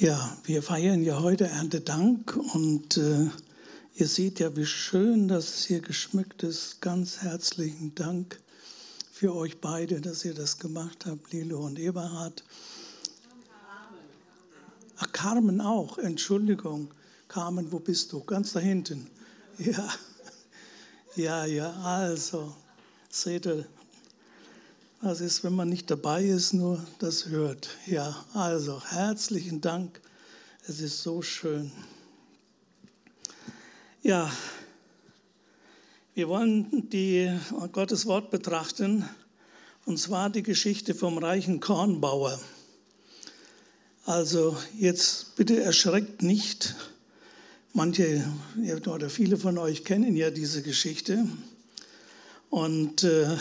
Ja, wir feiern ja heute Erntedank und äh, ihr seht ja, wie schön das hier geschmückt ist. Ganz herzlichen Dank für euch beide, dass ihr das gemacht habt, Lilo und Eberhard. Ach, Carmen auch, Entschuldigung. Carmen, wo bist du? Ganz da hinten. Ja, ja, ja, also, seht ihr, das ist, wenn man nicht dabei ist, nur das hört. Ja, also herzlichen Dank. Es ist so schön. Ja, wir wollen die Gottes Wort betrachten, und zwar die Geschichte vom reichen Kornbauer. Also jetzt bitte erschreckt nicht. Manche oder viele von euch kennen ja diese Geschichte. Und äh,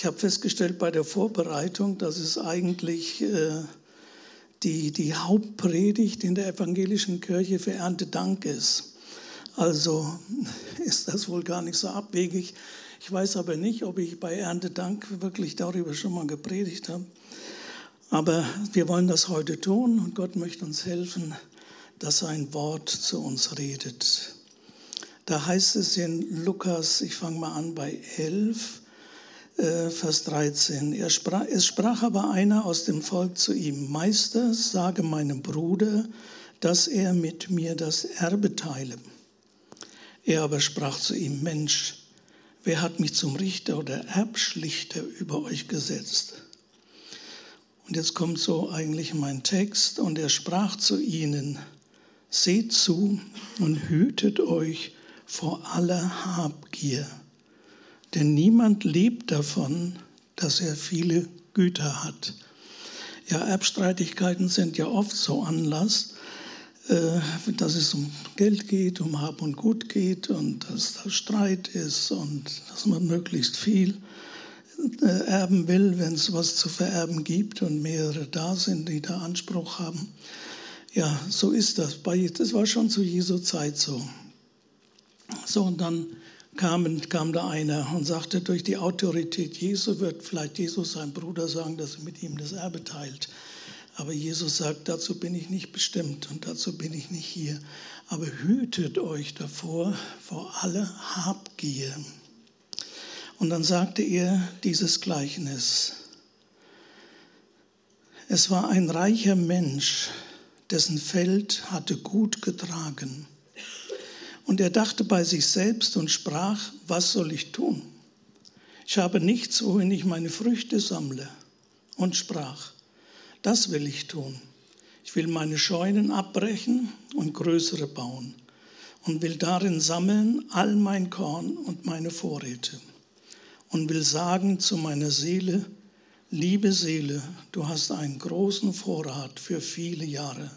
ich habe festgestellt bei der Vorbereitung, dass es eigentlich äh, die, die Hauptpredigt in der evangelischen Kirche für Erntedank ist. Also ist das wohl gar nicht so abwegig. Ich weiß aber nicht, ob ich bei Erntedank wirklich darüber schon mal gepredigt habe. Aber wir wollen das heute tun und Gott möchte uns helfen, dass sein Wort zu uns redet. Da heißt es in Lukas, ich fange mal an bei 11, äh, Vers 13. Er sprach, es sprach aber einer aus dem Volk zu ihm, Meister, sage meinem Bruder, dass er mit mir das Erbe teile. Er aber sprach zu ihm, Mensch, wer hat mich zum Richter oder Erbschlichter über euch gesetzt? Und jetzt kommt so eigentlich mein Text, und er sprach zu ihnen, seht zu und hütet euch vor aller Habgier denn niemand lebt davon, dass er viele Güter hat. Ja, Erbstreitigkeiten sind ja oft so Anlass, äh, dass es um Geld geht, um Hab und Gut geht und dass da Streit ist und dass man möglichst viel äh, erben will, wenn es was zu vererben gibt und mehrere da sind, die da Anspruch haben. Ja, so ist das. Das war schon zu Jesu Zeit so. So, und dann kam, kam da einer und sagte, durch die Autorität Jesu wird vielleicht Jesus sein Bruder sagen, dass er mit ihm das Erbe teilt. Aber Jesus sagt, dazu bin ich nicht bestimmt und dazu bin ich nicht hier. Aber hütet euch davor, vor aller Habgier. Und dann sagte er dieses Gleichnis. Es war ein reicher Mensch, dessen Feld hatte gut getragen. Und er dachte bei sich selbst und sprach, was soll ich tun? Ich habe nichts, wohin ich meine Früchte sammle. Und sprach, das will ich tun. Ich will meine Scheunen abbrechen und größere bauen und will darin sammeln all mein Korn und meine Vorräte und will sagen zu meiner Seele, liebe Seele, du hast einen großen Vorrat für viele Jahre.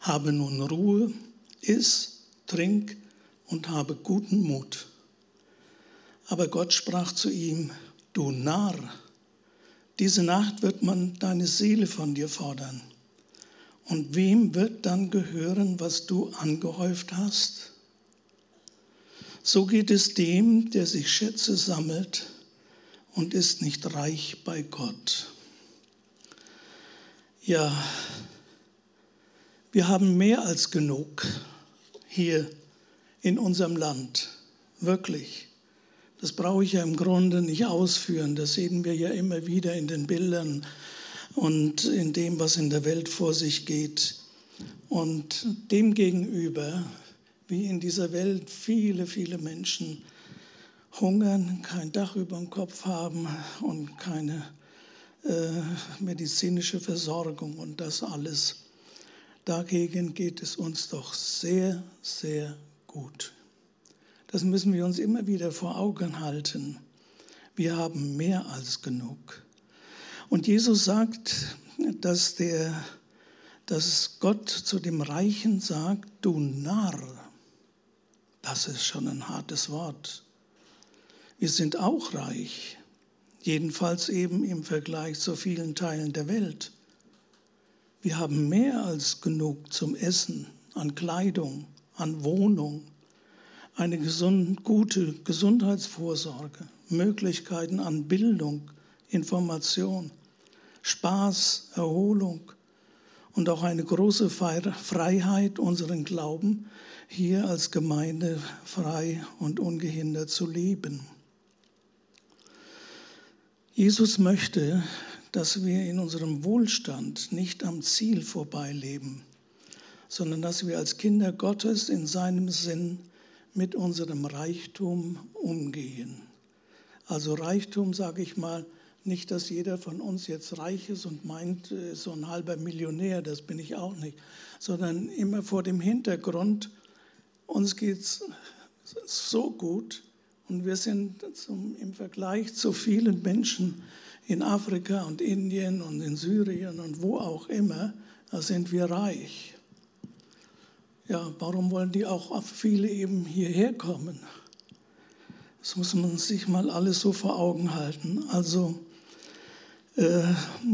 Habe nun Ruhe, iss, trink und habe guten Mut. Aber Gott sprach zu ihm, du Narr, diese Nacht wird man deine Seele von dir fordern. Und wem wird dann gehören, was du angehäuft hast? So geht es dem, der sich Schätze sammelt und ist nicht reich bei Gott. Ja, wir haben mehr als genug hier in unserem Land. Wirklich. Das brauche ich ja im Grunde nicht ausführen. Das sehen wir ja immer wieder in den Bildern und in dem, was in der Welt vor sich geht. Und demgegenüber, wie in dieser Welt viele, viele Menschen hungern, kein Dach über dem Kopf haben und keine äh, medizinische Versorgung und das alles. Dagegen geht es uns doch sehr, sehr gut. Das müssen wir uns immer wieder vor Augen halten. Wir haben mehr als genug. Und Jesus sagt, dass, der, dass Gott zu dem Reichen sagt, du Narr. Das ist schon ein hartes Wort. Wir sind auch reich, jedenfalls eben im Vergleich zu vielen Teilen der Welt. Wir haben mehr als genug zum Essen, an Kleidung, an Wohnung, eine gesunde, gute Gesundheitsvorsorge, Möglichkeiten an Bildung, Information, Spaß, Erholung und auch eine große Freiheit, unseren Glauben hier als Gemeinde frei und ungehindert zu leben. Jesus möchte, dass wir in unserem Wohlstand nicht am Ziel vorbeileben, sondern dass wir als Kinder Gottes in seinem Sinn mit unserem Reichtum umgehen. Also Reichtum, sage ich mal, nicht, dass jeder von uns jetzt reich ist und meint, äh, so ein halber Millionär, das bin ich auch nicht, sondern immer vor dem Hintergrund, uns geht es so gut und wir sind zum, im Vergleich zu vielen Menschen in Afrika und Indien und in Syrien und wo auch immer, da sind wir reich. Ja, warum wollen die auch viele eben hierher kommen? Das muss man sich mal alles so vor Augen halten. Also äh,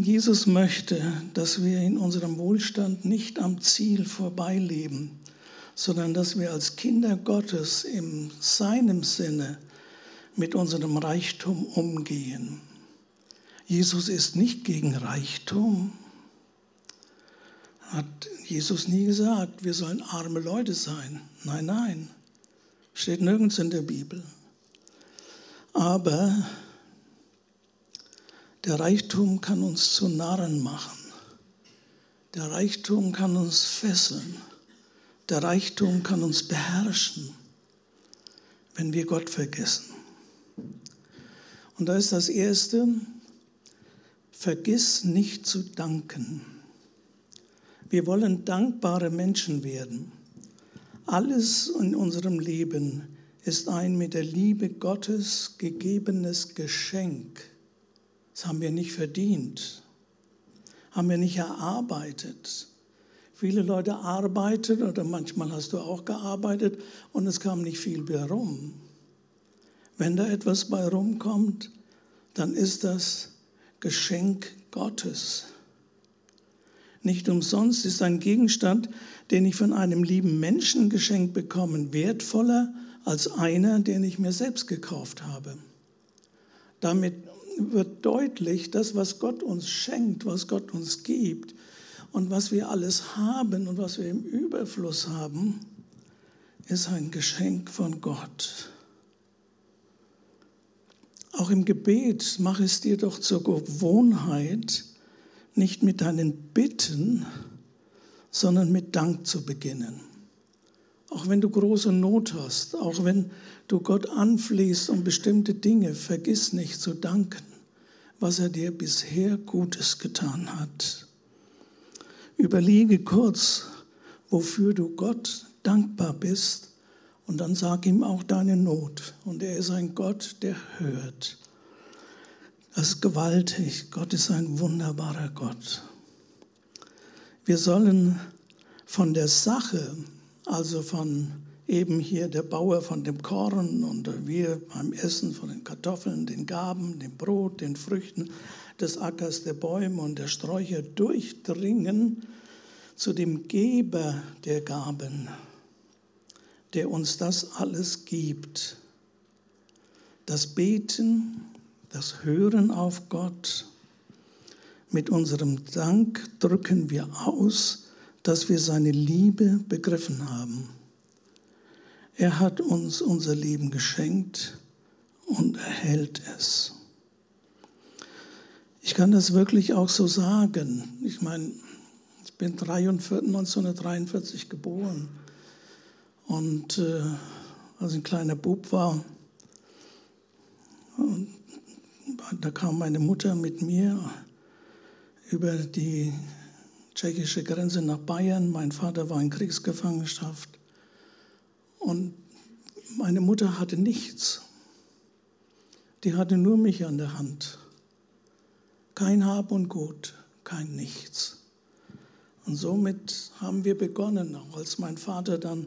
Jesus möchte, dass wir in unserem Wohlstand nicht am Ziel vorbeileben, sondern dass wir als Kinder Gottes in seinem Sinne mit unserem Reichtum umgehen. Jesus ist nicht gegen Reichtum. Hat Jesus nie gesagt, wir sollen arme Leute sein. Nein, nein. Steht nirgends in der Bibel. Aber der Reichtum kann uns zu Narren machen. Der Reichtum kann uns fesseln. Der Reichtum kann uns beherrschen, wenn wir Gott vergessen. Und da ist das Erste, vergiss nicht zu danken. Wir wollen dankbare Menschen werden. Alles in unserem Leben ist ein mit der Liebe Gottes gegebenes Geschenk. Das haben wir nicht verdient, haben wir nicht erarbeitet. Viele Leute arbeiten oder manchmal hast du auch gearbeitet und es kam nicht viel bei rum. Wenn da etwas bei rumkommt, dann ist das Geschenk Gottes. Nicht umsonst ist ein Gegenstand, den ich von einem lieben Menschen geschenkt bekomme, wertvoller als einer, den ich mir selbst gekauft habe. Damit wird deutlich, das, was Gott uns schenkt, was Gott uns gibt und was wir alles haben und was wir im Überfluss haben, ist ein Geschenk von Gott. Auch im Gebet mach es dir doch zur Gewohnheit, nicht mit deinen Bitten, sondern mit Dank zu beginnen. Auch wenn du große Not hast, auch wenn du Gott anfließt um bestimmte Dinge, vergiss nicht zu danken was er dir bisher Gutes getan hat. Überlege kurz, wofür du Gott dankbar bist und dann sag ihm auch deine Not. Und er ist ein Gott, der hört. Das ist gewaltig. Gott ist ein wunderbarer Gott. Wir sollen von der Sache, also von eben hier der Bauer von dem Korn und wir beim Essen von den Kartoffeln, den Gaben, dem Brot, den Früchten des Ackers, der Bäume und der Sträucher durchdringen zu dem Geber der Gaben, der uns das alles gibt. Das Beten, das Hören auf Gott, mit unserem Dank drücken wir aus, dass wir seine Liebe begriffen haben. Er hat uns unser Leben geschenkt und erhält es. Ich kann das wirklich auch so sagen. Ich meine, ich bin 1943 geboren und äh, als ich ein kleiner Bub war, da kam meine Mutter mit mir über die tschechische Grenze nach Bayern. Mein Vater war in Kriegsgefangenschaft. Und meine Mutter hatte nichts. Die hatte nur mich an der Hand. Kein Hab und Gut, kein Nichts. Und somit haben wir begonnen, auch als mein Vater dann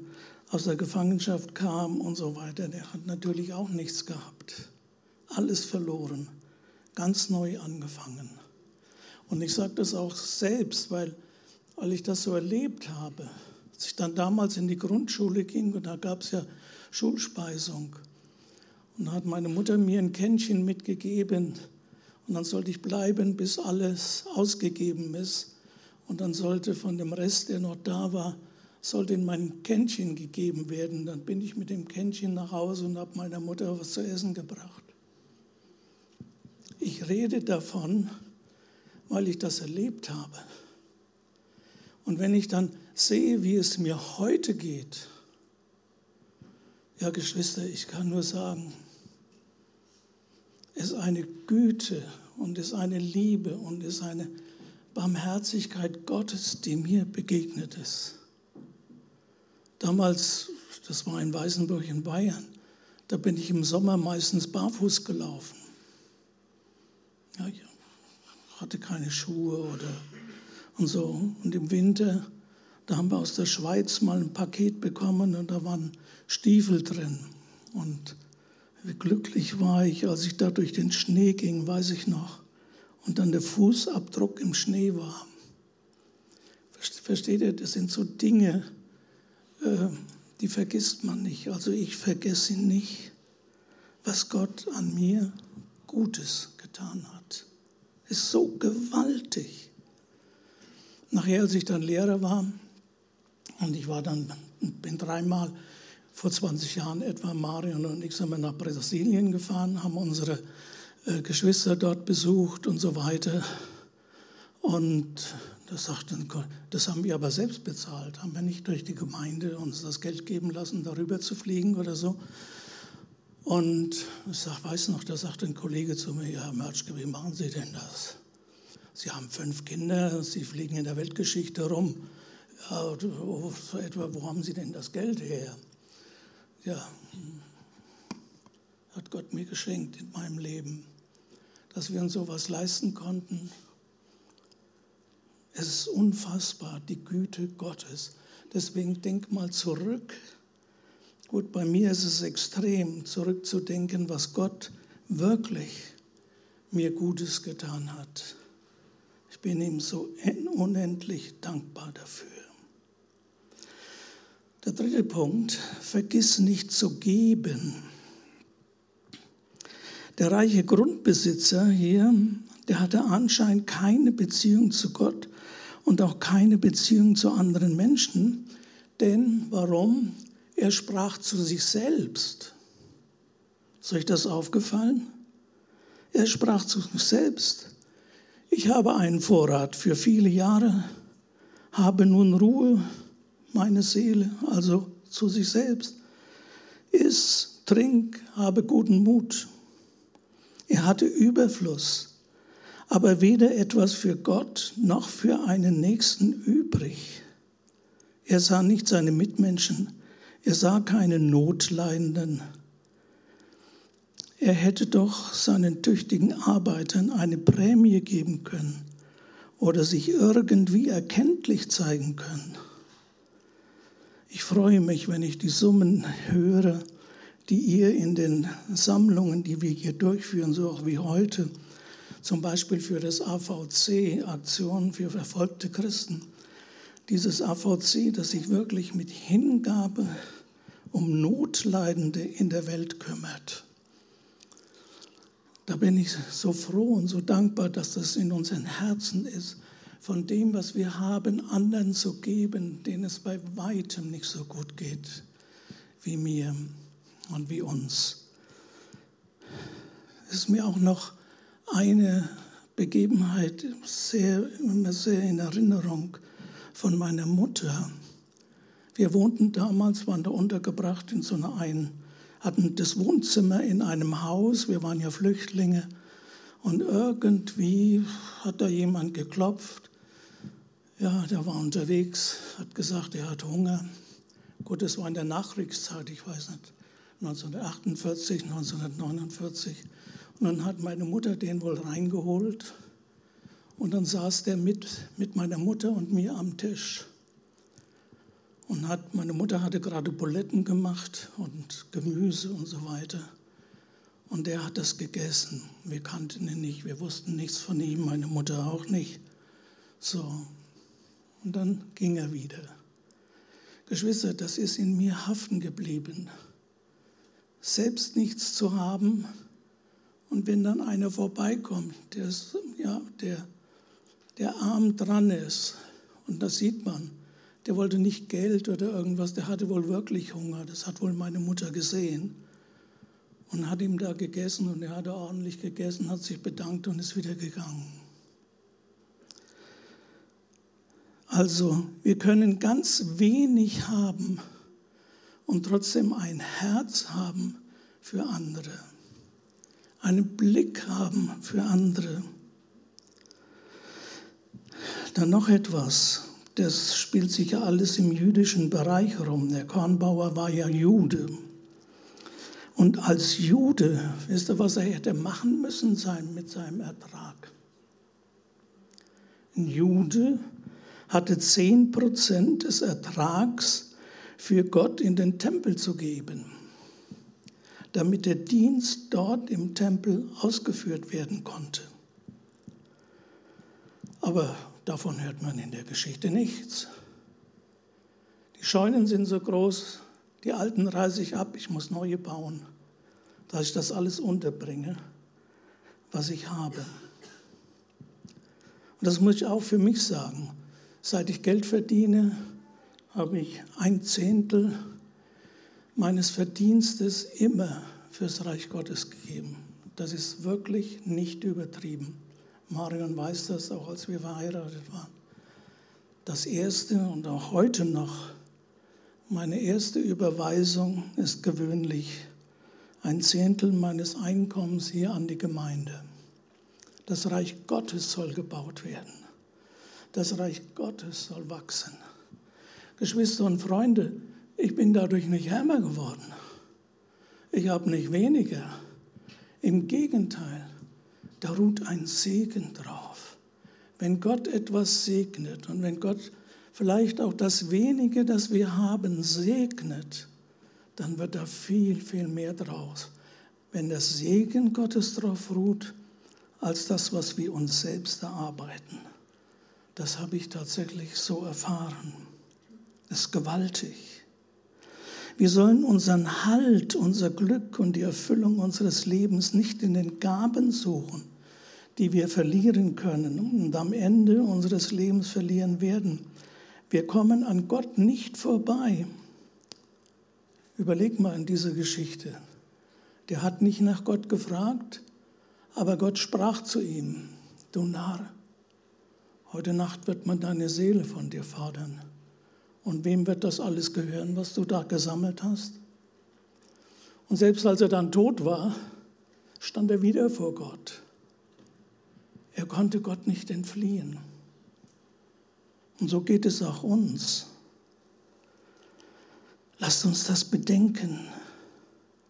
aus der Gefangenschaft kam und so weiter. Der hat natürlich auch nichts gehabt. Alles verloren, ganz neu angefangen. Und ich sage das auch selbst, weil, weil ich das so erlebt habe. Als ich dann damals in die Grundschule ging, und da gab es ja Schulspeisung, und da hat meine Mutter mir ein Kännchen mitgegeben, und dann sollte ich bleiben, bis alles ausgegeben ist. Und dann sollte von dem Rest, der noch da war, sollte in mein Kännchen gegeben werden. Dann bin ich mit dem Kännchen nach Hause und habe meiner Mutter was zu essen gebracht. Ich rede davon, weil ich das erlebt habe. Und wenn ich dann sehe, wie es mir heute geht, ja Geschwister, ich kann nur sagen, es ist eine Güte und es ist eine Liebe und es ist eine Barmherzigkeit Gottes, die mir begegnet ist. Damals, das war in Weißenburg in Bayern, da bin ich im Sommer meistens barfuß gelaufen. Ja, ich hatte keine Schuhe oder und so. Und im Winter, da haben wir aus der Schweiz mal ein Paket bekommen und da waren Stiefel drin. Und wie glücklich war ich, als ich da durch den Schnee ging, weiß ich noch. Und dann der Fußabdruck im Schnee war. Versteht ihr, das sind so Dinge, äh, die vergisst man nicht. Also ich vergesse nicht, was Gott an mir Gutes getan hat. Ist so gewaltig. Nachher, als ich dann Lehrer war, und ich war dann, bin dreimal vor 20 Jahren etwa, Marion und ich sind wir nach Brasilien gefahren, haben unsere äh, Geschwister dort besucht und so weiter. Und das, sagten, das haben wir aber selbst bezahlt, haben wir nicht durch die Gemeinde uns das Geld geben lassen, darüber zu fliegen oder so. Und ich sag, weiß noch, da sagt ein Kollege zu mir, ja, Herr Mertschke, wie machen Sie denn das? Sie haben fünf Kinder, Sie fliegen in der Weltgeschichte rum. Ja, so etwa, wo haben Sie denn das Geld her? Ja, hat Gott mir geschenkt in meinem Leben, dass wir uns sowas leisten konnten. Es ist unfassbar, die Güte Gottes. Deswegen denk mal zurück. Gut, bei mir ist es extrem, zurückzudenken, was Gott wirklich mir Gutes getan hat. Ich bin ihm so unendlich dankbar dafür. Der dritte Punkt, vergiss nicht zu geben. Der reiche Grundbesitzer hier, der hatte anscheinend keine Beziehung zu Gott und auch keine Beziehung zu anderen Menschen. Denn warum? Er sprach zu sich selbst. Ist euch das aufgefallen? Er sprach zu sich selbst. Ich habe einen Vorrat für viele Jahre, habe nun Ruhe meine Seele, also zu sich selbst. Iss, trink, habe guten Mut. Er hatte Überfluss, aber weder etwas für Gott noch für einen Nächsten übrig. Er sah nicht seine Mitmenschen, er sah keine Notleidenden. Er hätte doch seinen tüchtigen Arbeitern eine Prämie geben können oder sich irgendwie erkenntlich zeigen können. Ich freue mich, wenn ich die Summen höre, die ihr in den Sammlungen, die wir hier durchführen, so auch wie heute, zum Beispiel für das AVC, Aktion für verfolgte Christen, dieses AVC, das sich wirklich mit Hingabe um Notleidende in der Welt kümmert. Da bin ich so froh und so dankbar, dass das in unseren Herzen ist von dem, was wir haben, anderen zu geben, denen es bei weitem nicht so gut geht wie mir und wie uns. Es ist mir auch noch eine Begebenheit sehr, sehr in Erinnerung von meiner Mutter. Wir wohnten damals, waren da untergebracht in so einer einen, hatten das Wohnzimmer in einem Haus, wir waren ja Flüchtlinge, und irgendwie hat da jemand geklopft ja, der war unterwegs, hat gesagt, er hat Hunger. Gut, das war in der Nachkriegszeit, ich weiß nicht, 1948, 1949. Und dann hat meine Mutter den wohl reingeholt. Und dann saß der mit, mit meiner Mutter und mir am Tisch. Und hat, meine Mutter hatte gerade Buletten gemacht und Gemüse und so weiter. Und der hat das gegessen. Wir kannten ihn nicht, wir wussten nichts von ihm, meine Mutter auch nicht. So, und dann ging er wieder. Geschwister, das ist in mir haften geblieben. Selbst nichts zu haben und wenn dann einer vorbeikommt, der, ja, der, der arm dran ist Und das sieht man. Der wollte nicht Geld oder irgendwas, der hatte wohl wirklich Hunger. Das hat wohl meine Mutter gesehen und hat ihm da gegessen und er hat ordentlich gegessen, hat sich bedankt und ist wieder gegangen. Also wir können ganz wenig haben und trotzdem ein Herz haben für andere, einen Blick haben für andere. Dann noch etwas, das spielt sich ja alles im jüdischen Bereich rum. Der Kornbauer war ja Jude. Und als Jude, wisst ihr, was er hätte machen müssen sein mit seinem Ertrag? Ein Jude hatte 10 Prozent des Ertrags für Gott in den Tempel zu geben, damit der Dienst dort im Tempel ausgeführt werden konnte. Aber davon hört man in der Geschichte nichts. Die Scheunen sind so groß, die alten reiße ich ab, ich muss neue bauen, dass ich das alles unterbringe, was ich habe. Und das muss ich auch für mich sagen. Seit ich Geld verdiene, habe ich ein Zehntel meines Verdienstes immer fürs Reich Gottes gegeben. Das ist wirklich nicht übertrieben. Marion weiß das auch, als wir verheiratet waren. Das erste und auch heute noch, meine erste Überweisung ist gewöhnlich ein Zehntel meines Einkommens hier an die Gemeinde. Das Reich Gottes soll gebaut werden. Das Reich Gottes soll wachsen. Geschwister und Freunde, ich bin dadurch nicht ärmer geworden. Ich habe nicht weniger. Im Gegenteil, da ruht ein Segen drauf. Wenn Gott etwas segnet und wenn Gott vielleicht auch das wenige, das wir haben, segnet, dann wird da viel, viel mehr draus. Wenn der Segen Gottes drauf ruht, als das, was wir uns selbst erarbeiten. Das habe ich tatsächlich so erfahren. Das ist gewaltig. Wir sollen unseren Halt, unser Glück und die Erfüllung unseres Lebens nicht in den Gaben suchen, die wir verlieren können und am Ende unseres Lebens verlieren werden. Wir kommen an Gott nicht vorbei. Überleg mal in diese Geschichte. Der hat nicht nach Gott gefragt, aber Gott sprach zu ihm, du Narr, Heute Nacht wird man deine Seele von dir fordern. Und wem wird das alles gehören, was du da gesammelt hast? Und selbst als er dann tot war, stand er wieder vor Gott. Er konnte Gott nicht entfliehen. Und so geht es auch uns. Lasst uns das bedenken.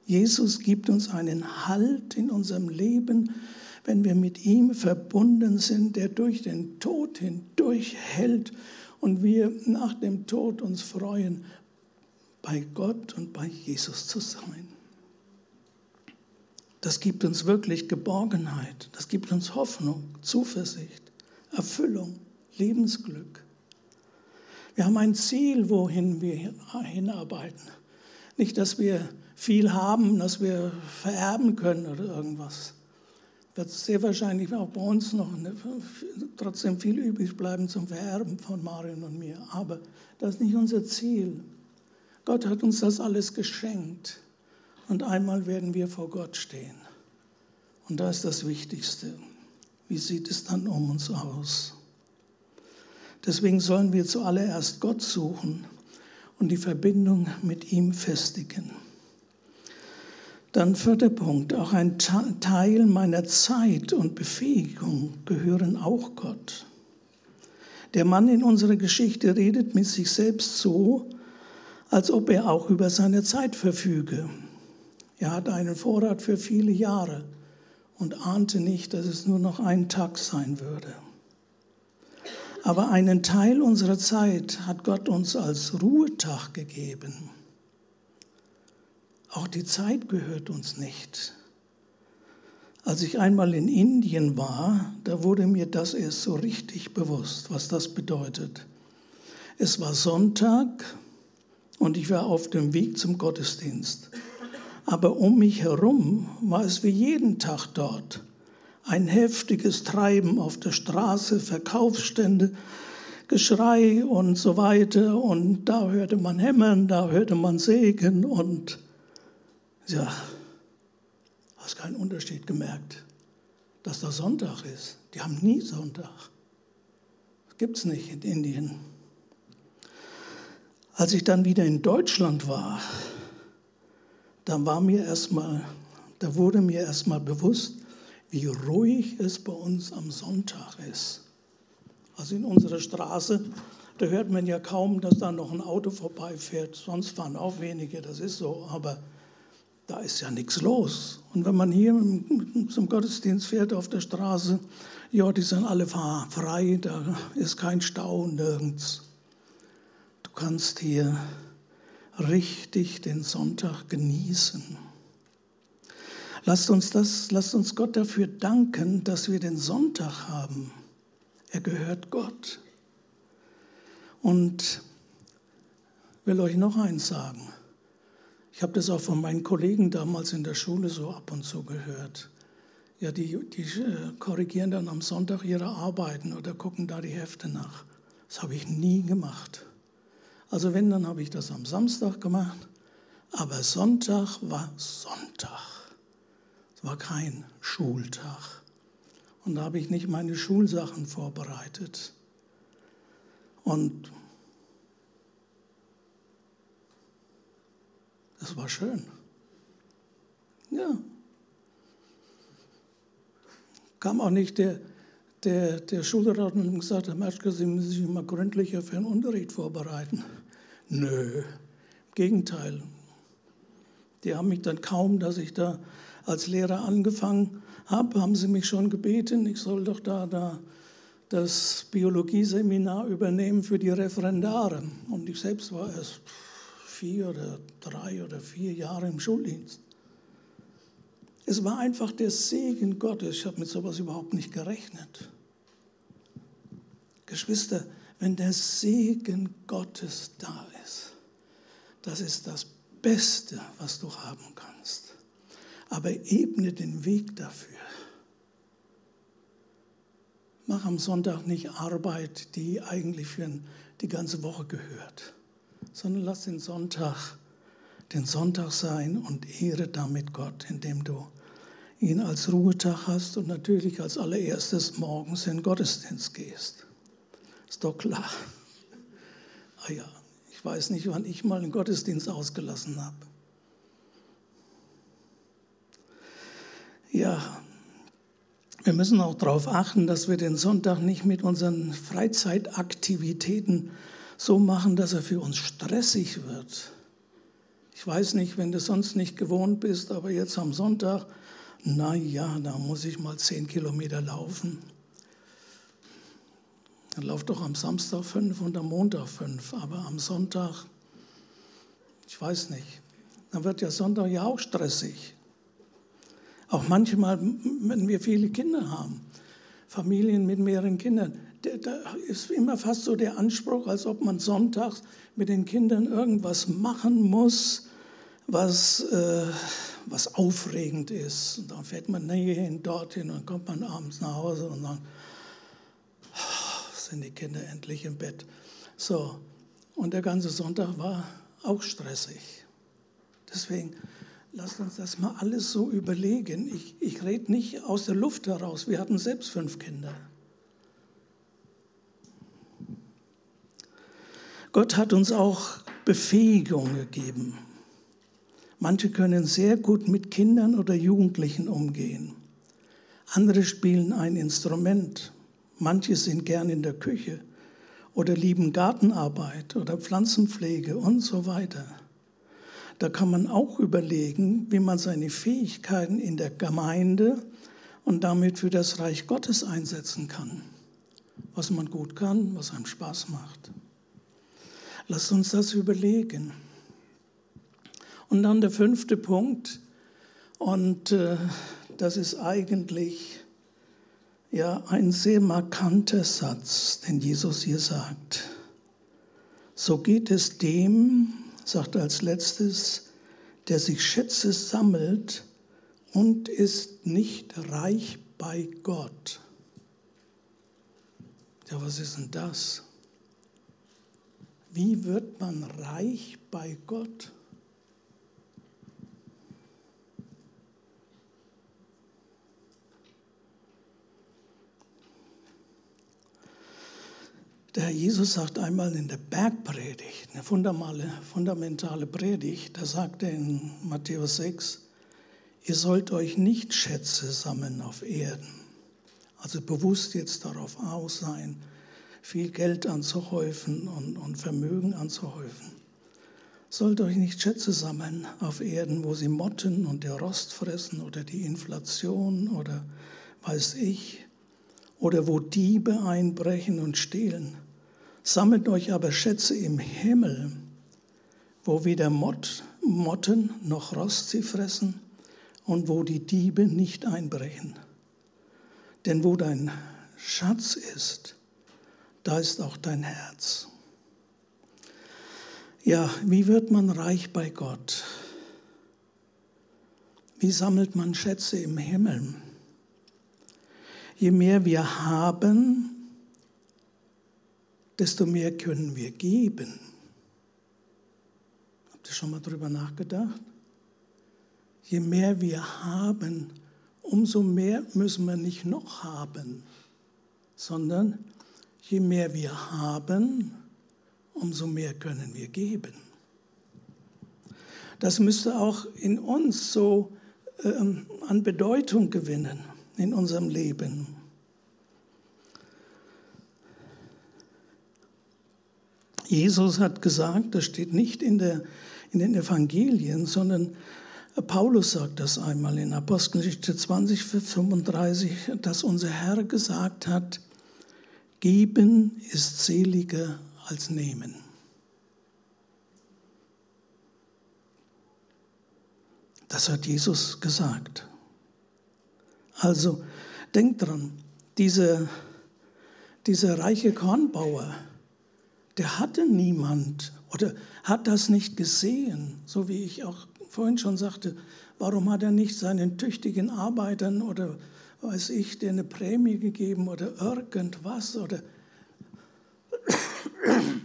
Jesus gibt uns einen Halt in unserem Leben, wenn wir mit ihm verbunden sind, der durch den Tod hindurch hält und wir nach dem Tod uns freuen, bei Gott und bei Jesus zu sein. Das gibt uns wirklich Geborgenheit, das gibt uns Hoffnung, Zuversicht, Erfüllung, Lebensglück. Wir haben ein Ziel, wohin wir hinarbeiten. Nicht, dass wir viel haben, dass wir vererben können oder irgendwas, wird sehr wahrscheinlich auch bei uns noch eine, trotzdem viel übrig bleiben zum Vererben von Marion und mir. Aber das ist nicht unser Ziel. Gott hat uns das alles geschenkt. Und einmal werden wir vor Gott stehen. Und da ist das Wichtigste. Wie sieht es dann um uns aus? Deswegen sollen wir zuallererst Gott suchen und die Verbindung mit ihm festigen. Dann vierter Punkt, auch ein Teil meiner Zeit und Befähigung gehören auch Gott. Der Mann in unserer Geschichte redet mit sich selbst so, als ob er auch über seine Zeit verfüge. Er hat einen Vorrat für viele Jahre und ahnte nicht, dass es nur noch ein Tag sein würde. Aber einen Teil unserer Zeit hat Gott uns als Ruhetag gegeben. Auch die Zeit gehört uns nicht. Als ich einmal in Indien war, da wurde mir das erst so richtig bewusst, was das bedeutet. Es war Sonntag und ich war auf dem Weg zum Gottesdienst. Aber um mich herum war es wie jeden Tag dort. Ein heftiges Treiben auf der Straße, Verkaufsstände, Geschrei und so weiter. Und da hörte man Hämmern, da hörte man Segen. Und ja, hast keinen Unterschied gemerkt, dass da Sonntag ist. Die haben nie Sonntag. Gibt es nicht in Indien. Als ich dann wieder in Deutschland war, da war mir erstmal, da wurde mir erstmal bewusst, wie ruhig es bei uns am Sonntag ist. Also in unserer Straße, da hört man ja kaum, dass da noch ein Auto vorbeifährt. Sonst fahren auch wenige, das ist so. Aber da ist ja nichts los. Und wenn man hier zum Gottesdienst fährt auf der Straße, ja, die sind alle frei, da ist kein Stau nirgends. Du kannst hier richtig den Sonntag genießen. Lasst uns das, lasst uns Gott dafür danken, dass wir den Sonntag haben. Er gehört Gott. Und will euch noch eins sagen. Ich habe das auch von meinen Kollegen damals in der Schule so ab und zu gehört. Ja, die, die äh, korrigieren dann am Sonntag ihre Arbeiten oder gucken da die Hefte nach. Das habe ich nie gemacht. Also wenn, dann habe ich das am Samstag gemacht. Aber Sonntag war Sonntag war kein Schultag. Und da habe ich nicht meine Schulsachen vorbereitet. Und das war schön. Ja. Kam auch nicht der, der, der Schulrat und gesagt, Herr Matschke, Sie müssen sich immer gründlicher für den Unterricht vorbereiten. Nö, im Gegenteil. Die haben mich dann kaum, dass ich da als Lehrer angefangen habe, haben sie mich schon gebeten, ich soll doch da, da das Biologieseminar übernehmen für die Referendare. Und ich selbst war erst vier oder drei oder vier Jahre im Schuldienst. Es war einfach der Segen Gottes. Ich habe mit sowas überhaupt nicht gerechnet. Geschwister, wenn der Segen Gottes da das ist das Beste, was du haben kannst aber ebne den Weg dafür. Mach am Sonntag nicht Arbeit, die eigentlich für die ganze Woche gehört, sondern lass den Sonntag den Sonntag sein und ehre damit Gott, indem du ihn als Ruhetag hast und natürlich als allererstes morgens in den Gottesdienst gehst. Ist doch klar. Ah ja, ich weiß nicht, wann ich mal einen Gottesdienst ausgelassen habe. Ja, wir müssen auch darauf achten, dass wir den Sonntag nicht mit unseren Freizeitaktivitäten so machen, dass er für uns stressig wird. Ich weiß nicht, wenn du sonst nicht gewohnt bist, aber jetzt am Sonntag, na ja, da muss ich mal zehn Kilometer laufen. Dann lauft doch am Samstag fünf und am Montag fünf, aber am Sonntag, ich weiß nicht, dann wird ja Sonntag ja auch stressig. Auch manchmal, wenn wir viele Kinder haben, Familien mit mehreren Kindern, da ist immer fast so der Anspruch, als ob man sonntags mit den Kindern irgendwas machen muss, was, äh, was aufregend ist. Und dann fährt man hierhin, dorthin und kommt man abends nach Hause und dann sind die Kinder endlich im Bett. So, und der ganze Sonntag war auch stressig. Deswegen Lasst uns das mal alles so überlegen. Ich, ich rede nicht aus der Luft heraus. Wir hatten selbst fünf Kinder. Gott hat uns auch Befähigung gegeben. Manche können sehr gut mit Kindern oder Jugendlichen umgehen. Andere spielen ein Instrument. Manche sind gern in der Küche oder lieben Gartenarbeit oder Pflanzenpflege und so weiter. Da kann man auch überlegen, wie man seine Fähigkeiten in der Gemeinde und damit für das Reich Gottes einsetzen kann. Was man gut kann, was einem Spaß macht. Lasst uns das überlegen. Und dann der fünfte Punkt, und äh, das ist eigentlich ja ein sehr markanter Satz, den Jesus hier sagt. So geht es dem, sagt als letztes, der sich Schätze sammelt und ist nicht reich bei Gott. Ja, was ist denn das? Wie wird man reich bei Gott? Der Herr Jesus sagt einmal in der Bergpredigt, eine fundamentale, fundamentale Predigt, da sagt er in Matthäus 6, ihr sollt euch nicht Schätze sammeln auf Erden. Also bewusst jetzt darauf aus sein, viel Geld anzuhäufen und, und Vermögen anzuhäufen. Sollt euch nicht Schätze sammeln auf Erden, wo sie Motten und der Rost fressen oder die Inflation oder weiß ich, oder wo Diebe einbrechen und stehlen. Sammelt euch aber Schätze im Himmel, wo weder Mott, Motten noch Rost sie fressen und wo die Diebe nicht einbrechen. Denn wo dein Schatz ist, da ist auch dein Herz. Ja, wie wird man reich bei Gott? Wie sammelt man Schätze im Himmel? Je mehr wir haben, desto mehr können wir geben. Habt ihr schon mal darüber nachgedacht? Je mehr wir haben, umso mehr müssen wir nicht noch haben, sondern je mehr wir haben, umso mehr können wir geben. Das müsste auch in uns so ähm, an Bedeutung gewinnen in unserem Leben. Jesus hat gesagt, das steht nicht in, der, in den Evangelien, sondern Paulus sagt das einmal in Apostelgeschichte 20, 35, dass unser Herr gesagt hat, geben ist seliger als nehmen. Das hat Jesus gesagt. Also denkt dran, dieser, dieser reiche Kornbauer, der hatte niemand oder hat das nicht gesehen, so wie ich auch vorhin schon sagte, warum hat er nicht seinen tüchtigen Arbeitern oder weiß ich, der eine Prämie gegeben oder irgendwas oder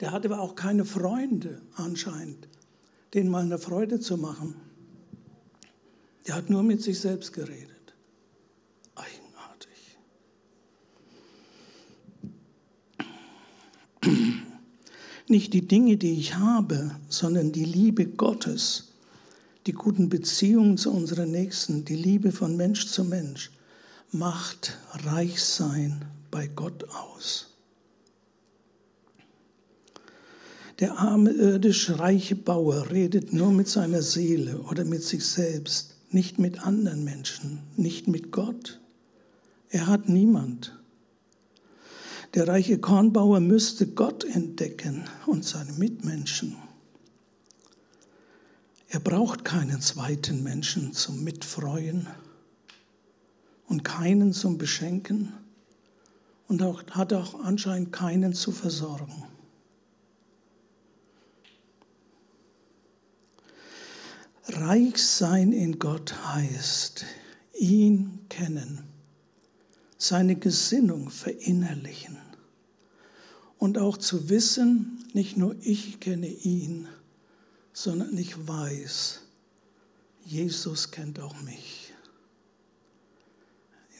der hatte aber auch keine Freunde anscheinend, denen mal eine Freude zu machen. Der hat nur mit sich selbst geredet. Nicht die Dinge, die ich habe, sondern die Liebe Gottes, die guten Beziehungen zu unseren Nächsten, die Liebe von Mensch zu Mensch, macht Reichsein bei Gott aus. Der arme irdisch reiche Bauer redet nur mit seiner Seele oder mit sich selbst, nicht mit anderen Menschen, nicht mit Gott. Er hat niemand. Der reiche Kornbauer müsste Gott entdecken und seine Mitmenschen. Er braucht keinen zweiten Menschen zum Mitfreuen und keinen zum Beschenken und auch, hat auch anscheinend keinen zu versorgen. Reich sein in Gott heißt, ihn kennen, seine Gesinnung verinnerlichen und auch zu wissen, nicht nur ich kenne ihn, sondern ich weiß, Jesus kennt auch mich.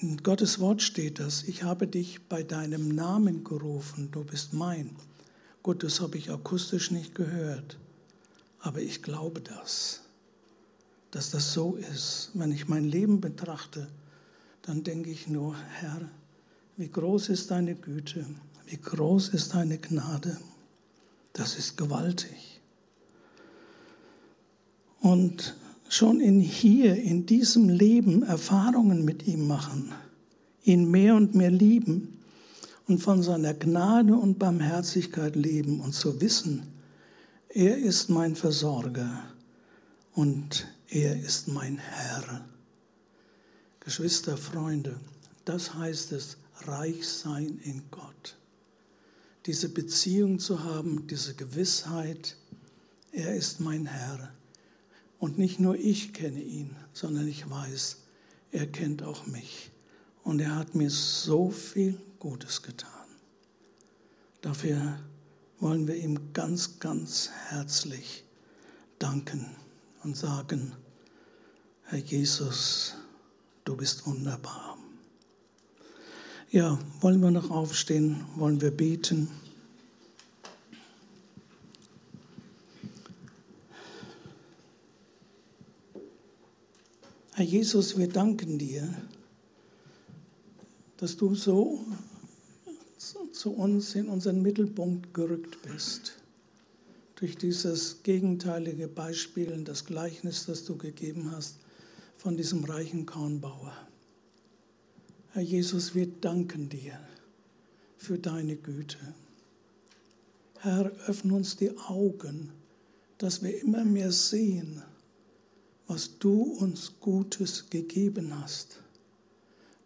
In Gottes Wort steht das, ich habe dich bei deinem Namen gerufen, du bist mein. Gut, das habe ich akustisch nicht gehört, aber ich glaube das, dass das so ist. Wenn ich mein Leben betrachte, dann denke ich nur, Herr, wie groß ist deine Güte, wie groß ist deine Gnade. Das ist gewaltig. Und schon in hier, in diesem Leben Erfahrungen mit ihm machen, ihn mehr und mehr lieben und von seiner Gnade und Barmherzigkeit leben und zu wissen, er ist mein Versorger und er ist mein Herr. Geschwister, Freunde, das heißt es, reich sein in Gott diese Beziehung zu haben, diese Gewissheit, er ist mein Herr. Und nicht nur ich kenne ihn, sondern ich weiß, er kennt auch mich. Und er hat mir so viel Gutes getan. Dafür wollen wir ihm ganz, ganz herzlich danken und sagen, Herr Jesus, du bist wunderbar. Ja, wollen wir noch aufstehen? Wollen wir beten? Herr Jesus, wir danken dir, dass du so zu uns in unseren Mittelpunkt gerückt bist. Durch dieses gegenteilige Beispiel, das Gleichnis, das du gegeben hast von diesem reichen Kornbauer. Herr Jesus, wir danken dir für deine Güte. Herr, öffne uns die Augen, dass wir immer mehr sehen, was du uns Gutes gegeben hast.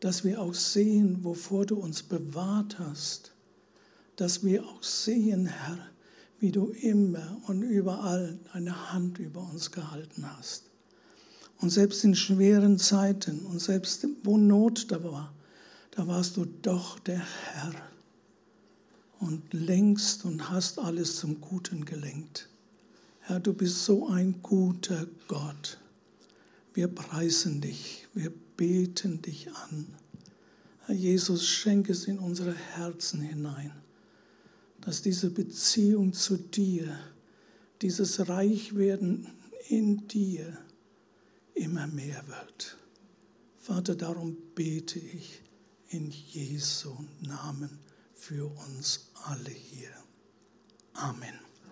Dass wir auch sehen, wovor du uns bewahrt hast. Dass wir auch sehen, Herr, wie du immer und überall deine Hand über uns gehalten hast. Und selbst in schweren Zeiten und selbst wo Not da war, da warst du doch der Herr und lenkst und hast alles zum Guten gelenkt. Herr, du bist so ein guter Gott. Wir preisen dich, wir beten dich an. Herr Jesus, schenke es in unsere Herzen hinein, dass diese Beziehung zu dir, dieses Reichwerden in dir immer mehr wird. Vater, darum bete ich in Jesu Namen für uns alle hier. Amen.